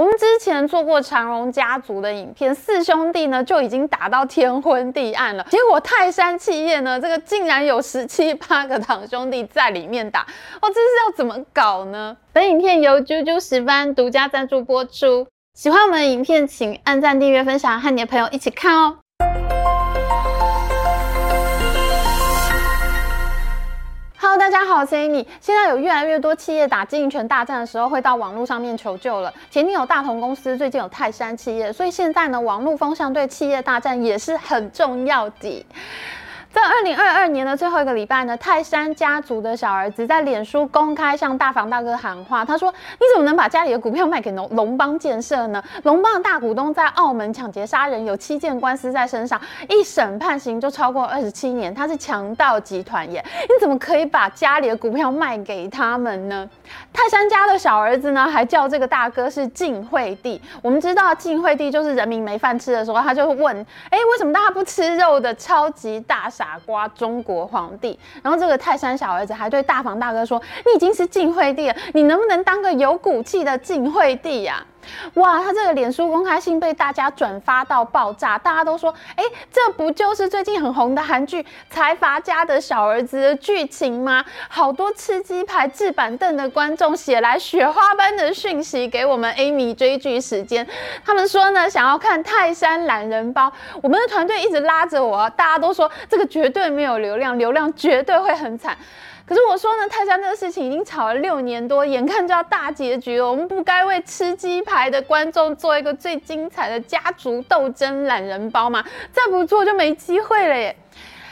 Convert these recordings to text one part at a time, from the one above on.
我们之前做过长荣家族的影片，四兄弟呢就已经打到天昏地暗了，结果泰山企业呢，这个竟然有十七八个堂兄弟在里面打，哦，这是要怎么搞呢？本影片由啾啾十班独家赞助播出，喜欢我们的影片请按赞、订阅、分享，和你的朋友一起看哦。Hello，大家好，我是 Amy。现在有越来越多企业打经营权大战的时候，会到网络上面求救了。前天有大同公司，最近有泰山企业，所以现在呢，网络风向对企业大战也是很重要的。在二零二二年的最后一个礼拜呢，泰山家族的小儿子在脸书公开向大房大哥喊话，他说：“你怎么能把家里的股票卖给龙龙邦建设呢？龙邦大股东在澳门抢劫杀人，有七件官司在身上，一审判刑就超过二十七年，他是强盗集团耶！你怎么可以把家里的股票卖给他们呢？”泰山家的小儿子呢，还叫这个大哥是晋惠帝。我们知道晋惠帝就是人民没饭吃的时候，他就问：“哎，为什么大家不吃肉的超级大？”傻瓜，中国皇帝。然后这个泰山小儿子还对大房大哥说：“你已经是晋惠帝了，你能不能当个有骨气的晋惠帝呀？”哇，他这个脸书公开信被大家转发到爆炸，大家都说：“哎，这不就是最近很红的韩剧《财阀家的小儿子》的剧情吗？”好多吃鸡排、置板凳的观众写来雪花般的讯息给我们 Amy 追剧时间，他们说呢，想要看泰山懒人包。我们的团队一直拉着我，大家都说这个绝对没有流量，流量绝对会很惨。可是我说呢，泰山这个事情已经吵了六年多，眼看就要大结局了。我们不该为吃鸡排的观众做一个最精彩的家族斗争懒人包吗？再不做就没机会了耶。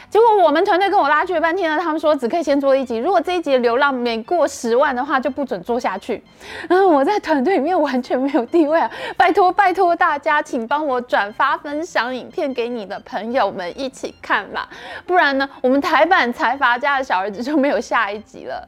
结果我们团队跟我拉锯了半天呢，他们说只可以先做一集，如果这一集流量没过十万的话，就不准做下去。然后我在团队里面完全没有地位啊！拜托拜托大家，请帮我转发分享影片给你的朋友们一起看吧，不然呢，我们台版财阀家的小儿子就没有下一集了。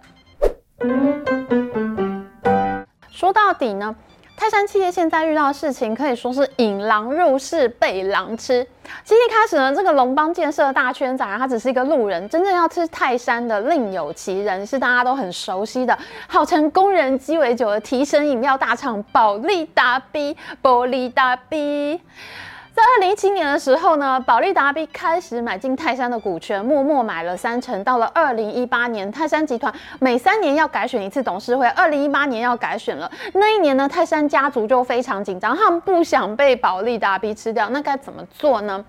说到底呢？泰山企业现在遇到的事情可以说是引狼入室被狼吃。其实一开始呢，这个龙邦建设大圈仔他只是一个路人，真正要吃泰山的另有其人，是大家都很熟悉的，号称工人鸡尾酒的提神饮料大厂保利达 B，保利达 B。在二零一七年的时候呢，保利达 B 开始买进泰山的股权，默默买了三成。到了二零一八年，泰山集团每三年要改选一次董事会，二零一八年要改选了。那一年呢，泰山家族就非常紧张，他们不想被保利达 B 吃掉，那该怎么做呢？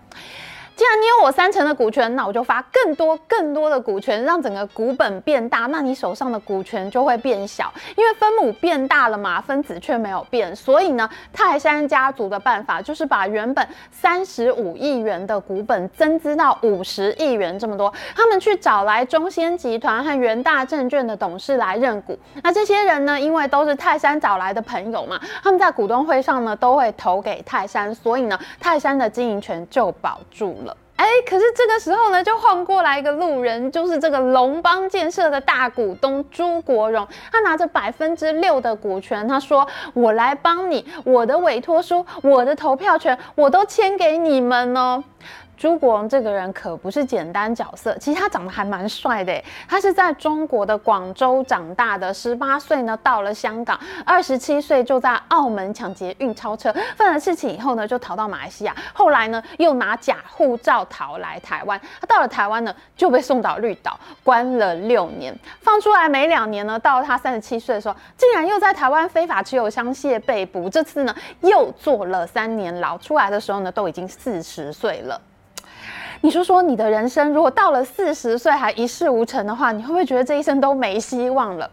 既然你有我三成的股权，那我就发更多更多的股权，让整个股本变大，那你手上的股权就会变小，因为分母变大了嘛，分子却没有变。所以呢，泰山家族的办法就是把原本三十五亿元的股本增资到五十亿元这么多。他们去找来中仙集团和元大证券的董事来认股。那这些人呢，因为都是泰山找来的朋友嘛，他们在股东会上呢都会投给泰山，所以呢，泰山的经营权就保住了。哎，可是这个时候呢，就晃过来一个路人，就是这个龙邦建设的大股东朱国荣，他拿着百分之六的股权，他说：“我来帮你，我的委托书，我的投票权，我都签给你们哦。”朱国荣这个人可不是简单角色，其实他长得还蛮帅的。他是在中国的广州长大的，十八岁呢到了香港，二十七岁就在澳门抢劫运钞车，犯了事情以后呢就逃到马来西亚，后来呢又拿假护照逃来台湾。他到了台湾呢就被送到绿岛关了六年，放出来没两年呢，到了他三十七岁的时候，竟然又在台湾非法持有香榭被捕，这次呢又坐了三年牢，出来的时候呢都已经四十岁了。你说说你的人生，如果到了四十岁还一事无成的话，你会不会觉得这一生都没希望了？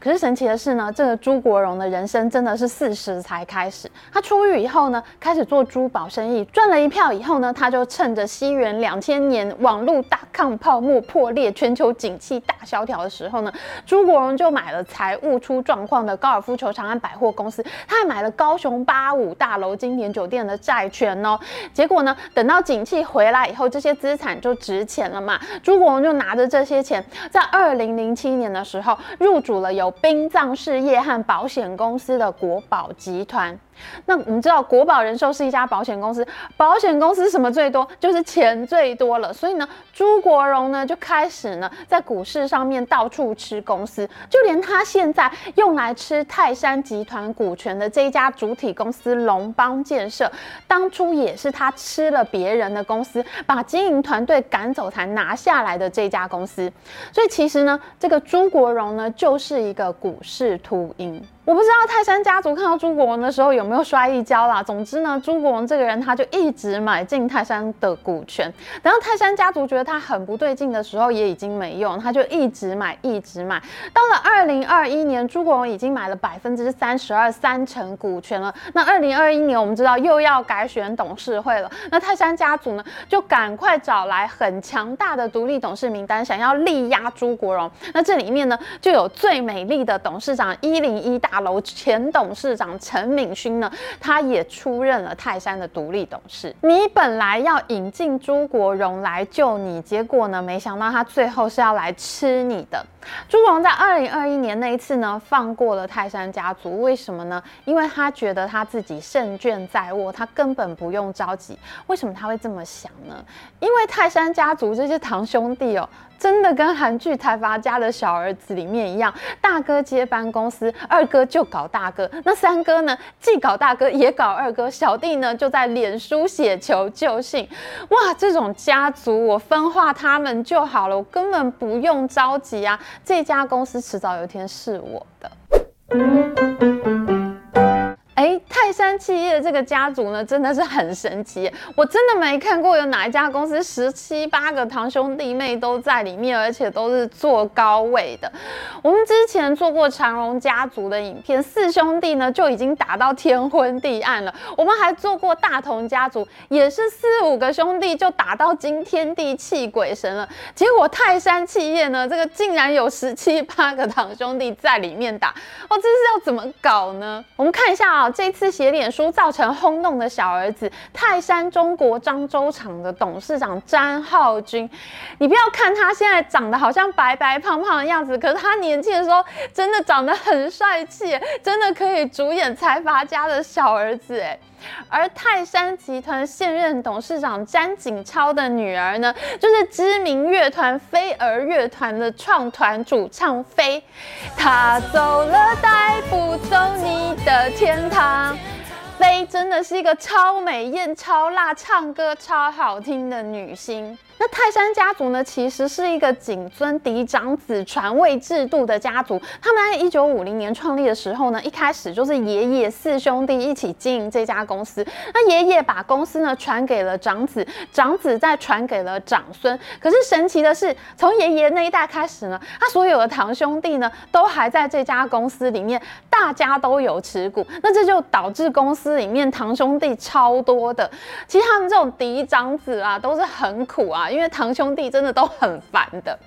可是神奇的是呢，这个朱国荣的人生真的是四十才开始。他出狱以后呢，开始做珠宝生意，赚了一票以后呢，他就趁着西元两千年网络大抗泡沫破裂、全球景气大萧条的时候呢，朱国荣就买了财务出状况的高尔夫球场和百货公司，他还买了高雄八五大楼经典酒店的债权哦。结果呢，等到景气回来以后，这些资产就值钱了嘛。朱国荣就拿着这些钱，在二零零七年的时候入主了由殡葬事业和保险公司的国保集团。那我们知道国保人寿是一家保险公司，保险公司什么最多，就是钱最多了。所以呢，朱国荣呢就开始呢在股市上面到处吃公司，就连他现在用来吃泰山集团股权的这一家主体公司龙邦建设，当初也是他吃了别人的公司，把经营团队赶走才拿下来的这家公司。所以其实呢，这个朱国荣呢就是一个股市秃鹰。我不知道泰山家族看到朱国荣的时候有没有摔一跤啦。总之呢，朱国荣这个人他就一直买进泰山的股权，然后泰山家族觉得他很不对劲的时候，也已经没用，他就一直买，一直买。到了二零二一年，朱国荣已经买了百分之三十二三成股权了。那二零二一年我们知道又要改选董事会了，那泰山家族呢就赶快找来很强大的独立董事名单，想要力压朱国荣。那这里面呢就有最美丽的董事长一零一大。楼前董事长陈敏勋呢，他也出任了泰山的独立董事。你本来要引进朱国荣来救你，结果呢，没想到他最后是要来吃你的。朱国荣在二零二一年那一次呢，放过了泰山家族，为什么呢？因为他觉得他自己胜券在握，他根本不用着急。为什么他会这么想呢？因为泰山家族这些堂兄弟哦。真的跟韩剧《财阀家的小儿子》里面一样，大哥接班公司，二哥就搞大哥，那三哥呢，既搞大哥也搞二哥，小弟呢就在脸书写求救信。哇，这种家族我分化他们就好了，我根本不用着急啊，这家公司迟早有一天是我的。泰山企业这个家族呢，真的是很神奇。我真的没看过有哪一家公司十七八个堂兄弟妹都在里面，而且都是坐高位的。我们之前做过长荣家族的影片，四兄弟呢就已经打到天昏地暗了。我们还做过大同家族，也是四五个兄弟就打到惊天地泣鬼神了。结果泰山企业呢，这个竟然有十七八个堂兄弟在里面打，哦，这是要怎么搞呢？我们看一下啊。这次写脸书造成轰动的小儿子泰山中国漳州厂的董事长詹浩军，你不要看他现在长得好像白白胖胖的样子，可是他年轻的时候真的长得很帅气，真的可以主演财阀家的小儿子哎。而泰山集团现任董事长詹景超的女儿呢，就是知名乐团飞儿乐团的创团主唱飞。他走了，的是一个超美艳、超辣、唱歌超好听的女星。那泰山家族呢，其实是一个谨遵嫡长子传位制度的家族。他们在一九五零年创立的时候呢，一开始就是爷爷四兄弟一起经营这家公司。那爷爷把公司呢传给了长子，长子再传给了长孙。可是神奇的是，从爷爷那一代开始呢，他所有的堂兄弟呢，都还在这家公司里面，大家都有持股。那这就导致公司里面堂兄弟超多的。其实他们这种嫡长子啊，都是很苦啊。因为堂兄弟真的都很烦的。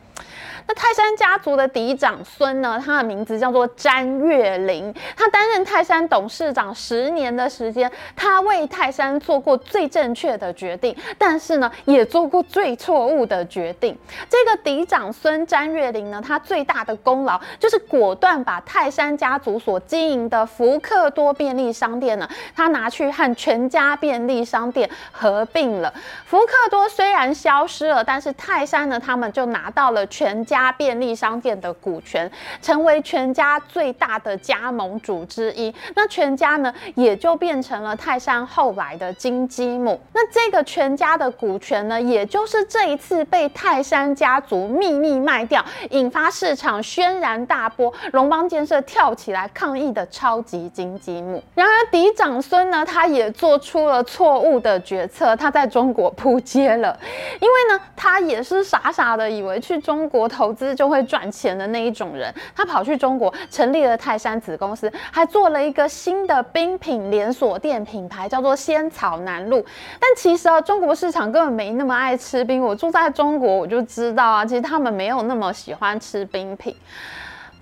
泰山家族的嫡长孙呢？他的名字叫做詹月林，他担任泰山董事长十年的时间，他为泰山做过最正确的决定，但是呢，也做过最错误的决定。这个嫡长孙詹月林呢，他最大的功劳就是果断把泰山家族所经营的福克多便利商店呢，他拿去和全家便利商店合并了。福克多虽然消失了，但是泰山呢，他们就拿到了全。家便利商店的股权，成为全家最大的加盟主之一。那全家呢，也就变成了泰山后来的金鸡母。那这个全家的股权呢，也就是这一次被泰山家族秘密卖掉，引发市场轩然大波，龙邦建设跳起来抗议的超级金鸡母。然而嫡长孙呢，他也做出了错误的决策，他在中国扑街了。因为呢，他也是傻傻的以为去中国投。投资就会赚钱的那一种人，他跑去中国成立了泰山子公司，还做了一个新的冰品连锁店品牌，叫做仙草南路。但其实啊，中国市场根本没那么爱吃冰。我住在中国，我就知道啊，其实他们没有那么喜欢吃冰品。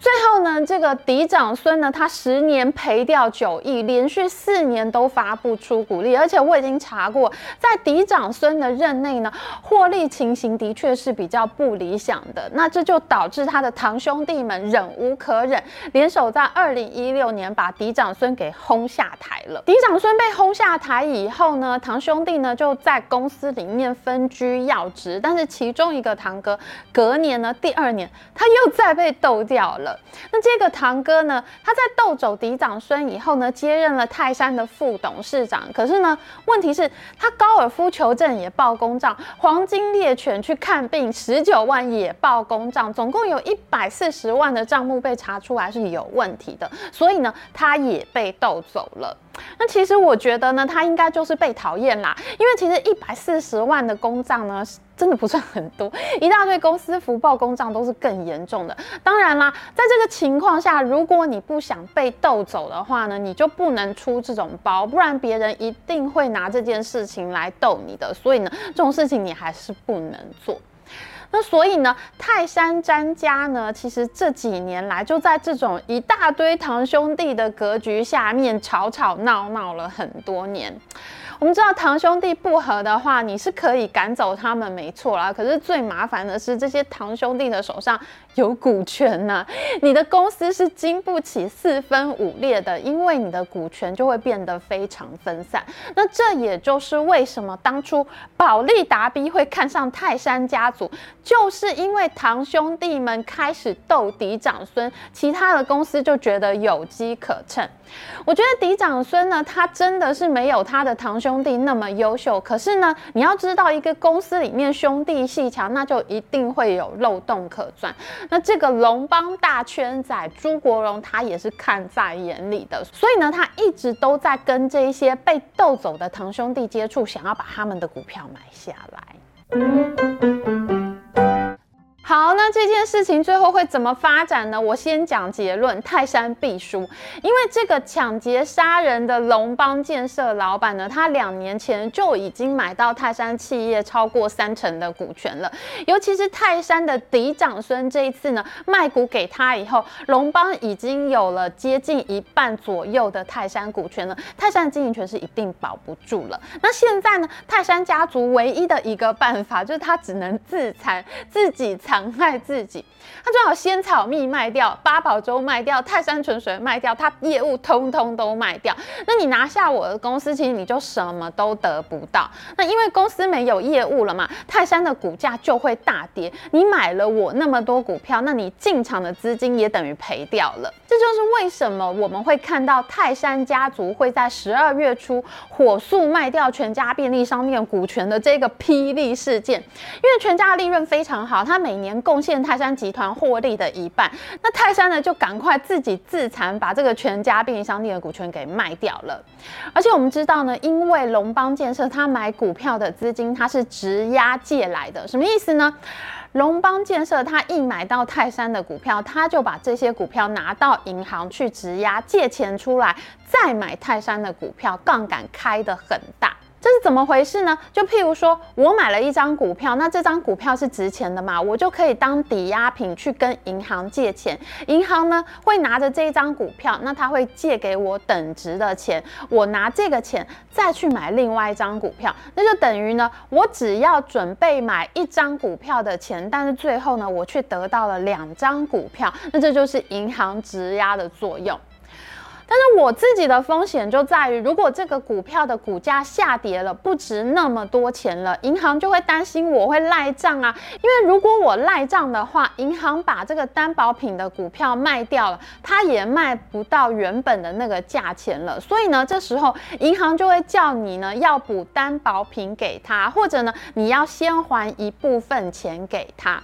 最后呢，这个嫡长孙呢，他十年赔掉九亿，连续四年都发不出股利，而且我已经查过，在嫡长孙的任内呢，获利情形的确是比较不理想的。那这就导致他的堂兄弟们忍无可忍，联手在二零一六年把嫡长孙给轰下台了。嫡长孙被轰下台以后呢，堂兄弟呢就在公司里面分居要职，但是其中一个堂哥隔年呢，第二年他又再被斗掉了。那这个堂哥呢，他在斗走嫡长孙以后呢，接任了泰山的副董事长。可是呢，问题是，他高尔夫球证也报公账，黄金猎犬去看病十九万也报公账，总共有一百四十万的账目被查出来是有问题的，所以呢，他也被斗走了。那其实我觉得呢，他应该就是被讨厌啦，因为其实一百四十万的公账呢，真的不算很多，一大堆公司福报公账都是更严重的。当然啦，在这个情况下，如果你不想被斗走的话呢，你就不能出这种包，不然别人一定会拿这件事情来斗你的。所以呢，这种事情你还是不能做。那所以呢，泰山詹家呢，其实这几年来就在这种一大堆堂兄弟的格局下面吵吵闹闹了很多年。我们知道堂兄弟不和的话，你是可以赶走他们，没错啦。可是最麻烦的是，这些堂兄弟的手上有股权呐，你的公司是经不起四分五裂的，因为你的股权就会变得非常分散。那这也就是为什么当初保利达 B 会看上泰山家族，就是因为堂兄弟们开始斗嫡长孙，其他的公司就觉得有机可乘。我觉得嫡长孙呢，他真的是没有他的堂兄。弟那么优秀，可是呢，你要知道，一个公司里面兄弟戏强，那就一定会有漏洞可钻。那这个龙邦大圈仔朱国荣，他也是看在眼里的，所以呢，他一直都在跟这些被斗走的堂兄弟接触，想要把他们的股票买下来。好，那这件事情最后会怎么发展呢？我先讲结论，泰山必输，因为这个抢劫杀人的龙邦建设老板呢，他两年前就已经买到泰山企业超过三成的股权了，尤其是泰山的嫡长孙这一次呢，卖股给他以后，龙邦已经有了接近一半左右的泰山股权了，泰山的经营权是一定保不住了。那现在呢，泰山家族唯一的一个办法就是他只能自残，自己残。伤害自己，他最好仙草蜜卖掉，八宝粥卖掉，泰山纯水卖掉，他业务通通都卖掉。那你拿下我的公司，其实你就什么都得不到。那因为公司没有业务了嘛，泰山的股价就会大跌。你买了我那么多股票，那你进场的资金也等于赔掉了。这就是为什么我们会看到泰山家族会在十二月初火速卖掉全家便利商店股权的这个霹雳事件，因为全家的利润非常好，他每年年。贡献泰山集团获利的一半，那泰山呢就赶快自己自残，把这个全家便利商店的股权给卖掉了。而且我们知道呢，因为龙邦建设他买股票的资金，他是直押借来的，什么意思呢？龙邦建设他一买到泰山的股票，他就把这些股票拿到银行去质押借钱出来，再买泰山的股票，杠杆开得很大。这是怎么回事呢？就譬如说，我买了一张股票，那这张股票是值钱的嘛，我就可以当抵押品去跟银行借钱。银行呢会拿着这一张股票，那他会借给我等值的钱，我拿这个钱再去买另外一张股票，那就等于呢，我只要准备买一张股票的钱，但是最后呢，我却得到了两张股票，那这就是银行质押的作用。但是我自己的风险就在于，如果这个股票的股价下跌了，不值那么多钱了，银行就会担心我会赖账啊。因为如果我赖账的话，银行把这个担保品的股票卖掉了，它也卖不到原本的那个价钱了。所以呢，这时候银行就会叫你呢要补担保品给他，或者呢你要先还一部分钱给他。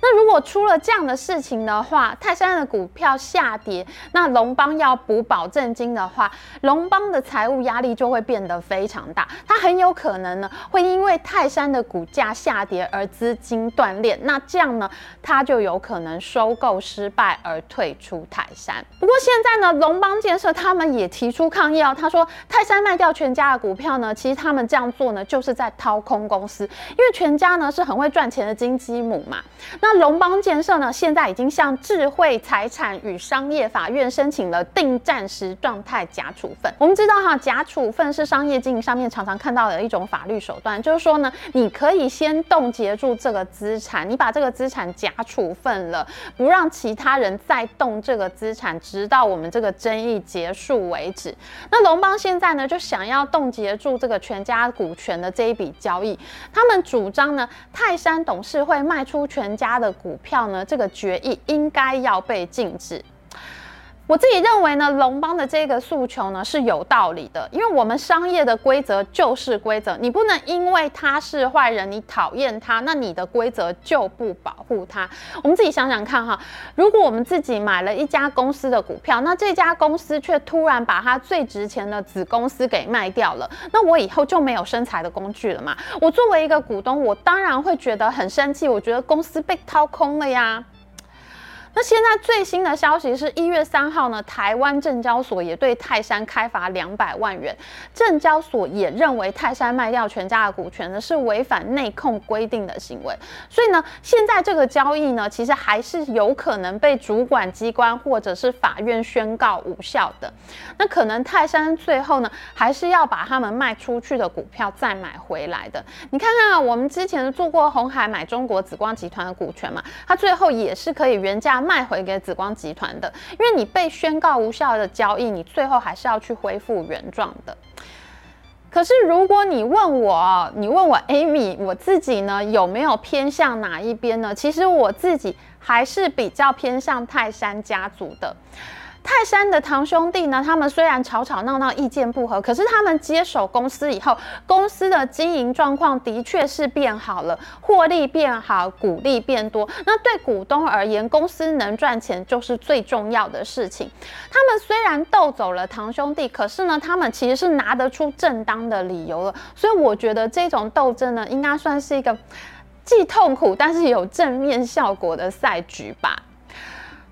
那如果出了这样的事情的话，泰山的股票下跌，那龙邦要补保证金的话，龙邦的财务压力就会变得非常大。它很有可能呢，会因为泰山的股价下跌而资金断裂。那这样呢，它就有可能收购失败而退出泰山。不过现在呢，龙邦建设他们也提出抗议哦。他说，泰山卖掉全家的股票呢，其实他们这样做呢，就是在掏空公司，因为全家呢是很会赚钱的金鸡母嘛。那龙邦建设呢，现在已经向智慧财产与商业法院申请了定暂时状态假处分。我们知道哈，假处分是商业经营上面常常看到的一种法律手段，就是说呢，你可以先冻结住这个资产，你把这个资产假处分了，不让其他人再动这个资产，直到我们这个争议结束为止。那龙邦现在呢，就想要冻结住这个全家股权的这一笔交易，他们主张呢，泰山董事会卖出全人家的股票呢，这个决议应该要被禁止。我自己认为呢，龙邦的这个诉求呢是有道理的，因为我们商业的规则就是规则，你不能因为他是坏人，你讨厌他，那你的规则就不保护他。我们自己想想看哈，如果我们自己买了一家公司的股票，那这家公司却突然把它最值钱的子公司给卖掉了，那我以后就没有生财的工具了嘛？我作为一个股东，我当然会觉得很生气，我觉得公司被掏空了呀。那现在最新的消息是一月三号呢，台湾证交所也对泰山开罚两百万元。证交所也认为泰山卖掉全家的。股权呢是违反内控规定的。行为，所以呢，现在这个交易呢，其实还是有可能被主管机关或者是法院宣告无效的。那可能泰山最后呢，还是要把他们卖出去的。股票再买回来的。你看看啊，我们之前做过红海买中国紫光集团的。股权嘛，它最后也是可以原价。卖回给紫光集团的，因为你被宣告无效的交易，你最后还是要去恢复原状的。可是如果你问我，你问我 Amy，我自己呢有没有偏向哪一边呢？其实我自己还是比较偏向泰山家族的。泰山的堂兄弟呢？他们虽然吵吵闹闹、意见不合，可是他们接手公司以后，公司的经营状况的确是变好了，获利变好，股利变多。那对股东而言，公司能赚钱就是最重要的事情。他们虽然斗走了堂兄弟，可是呢，他们其实是拿得出正当的理由了。所以我觉得这种斗争呢，应该算是一个既痛苦但是有正面效果的赛局吧。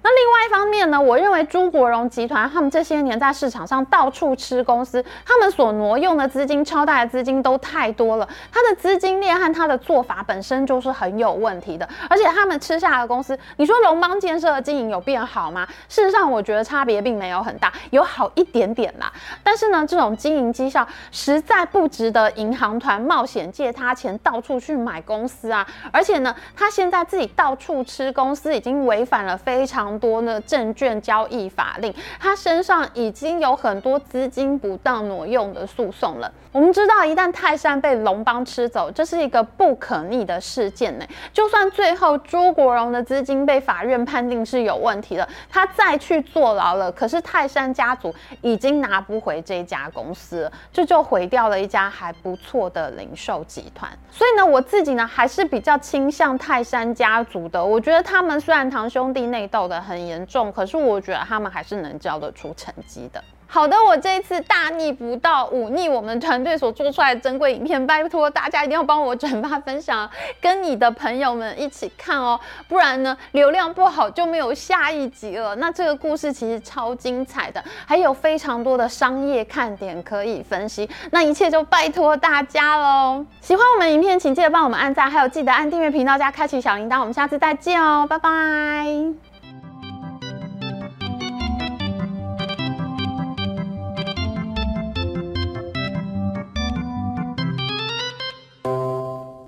那另外一方面呢，我认为朱国荣集团他们这些年在市场上到处吃公司，他们所挪用的资金、超大的资金都太多了，他的资金链和他的做法本身就是很有问题的。而且他们吃下的公司，你说龙邦建设的经营有变好吗？事实上，我觉得差别并没有很大，有好一点点啦。但是呢，这种经营绩效实在不值得银行团冒险借他钱到处去买公司啊！而且呢，他现在自己到处吃公司，已经违反了非常。多呢证券交易法令，他身上已经有很多资金不当挪用的诉讼了。我们知道，一旦泰山被龙邦吃走，这是一个不可逆的事件呢。就算最后朱国荣的资金被法院判定是有问题的，他再去坐牢了，可是泰山家族已经拿不回这家公司，这就毁掉了一家还不错的零售集团。所以呢，我自己呢还是比较倾向泰山家族的。我觉得他们虽然堂兄弟内斗的很严重，可是我觉得他们还是能交得出成绩的。好的，我这一次大逆不道，忤逆我们团队所做出来的珍贵影片，拜托大家一定要帮我转发分享，跟你的朋友们一起看哦，不然呢流量不好就没有下一集了。那这个故事其实超精彩的，还有非常多的商业看点可以分析，那一切就拜托大家喽。喜欢我们影片，请记得帮我们按赞，还有记得按订阅频道加开启小铃铛，我们下次再见哦，拜拜。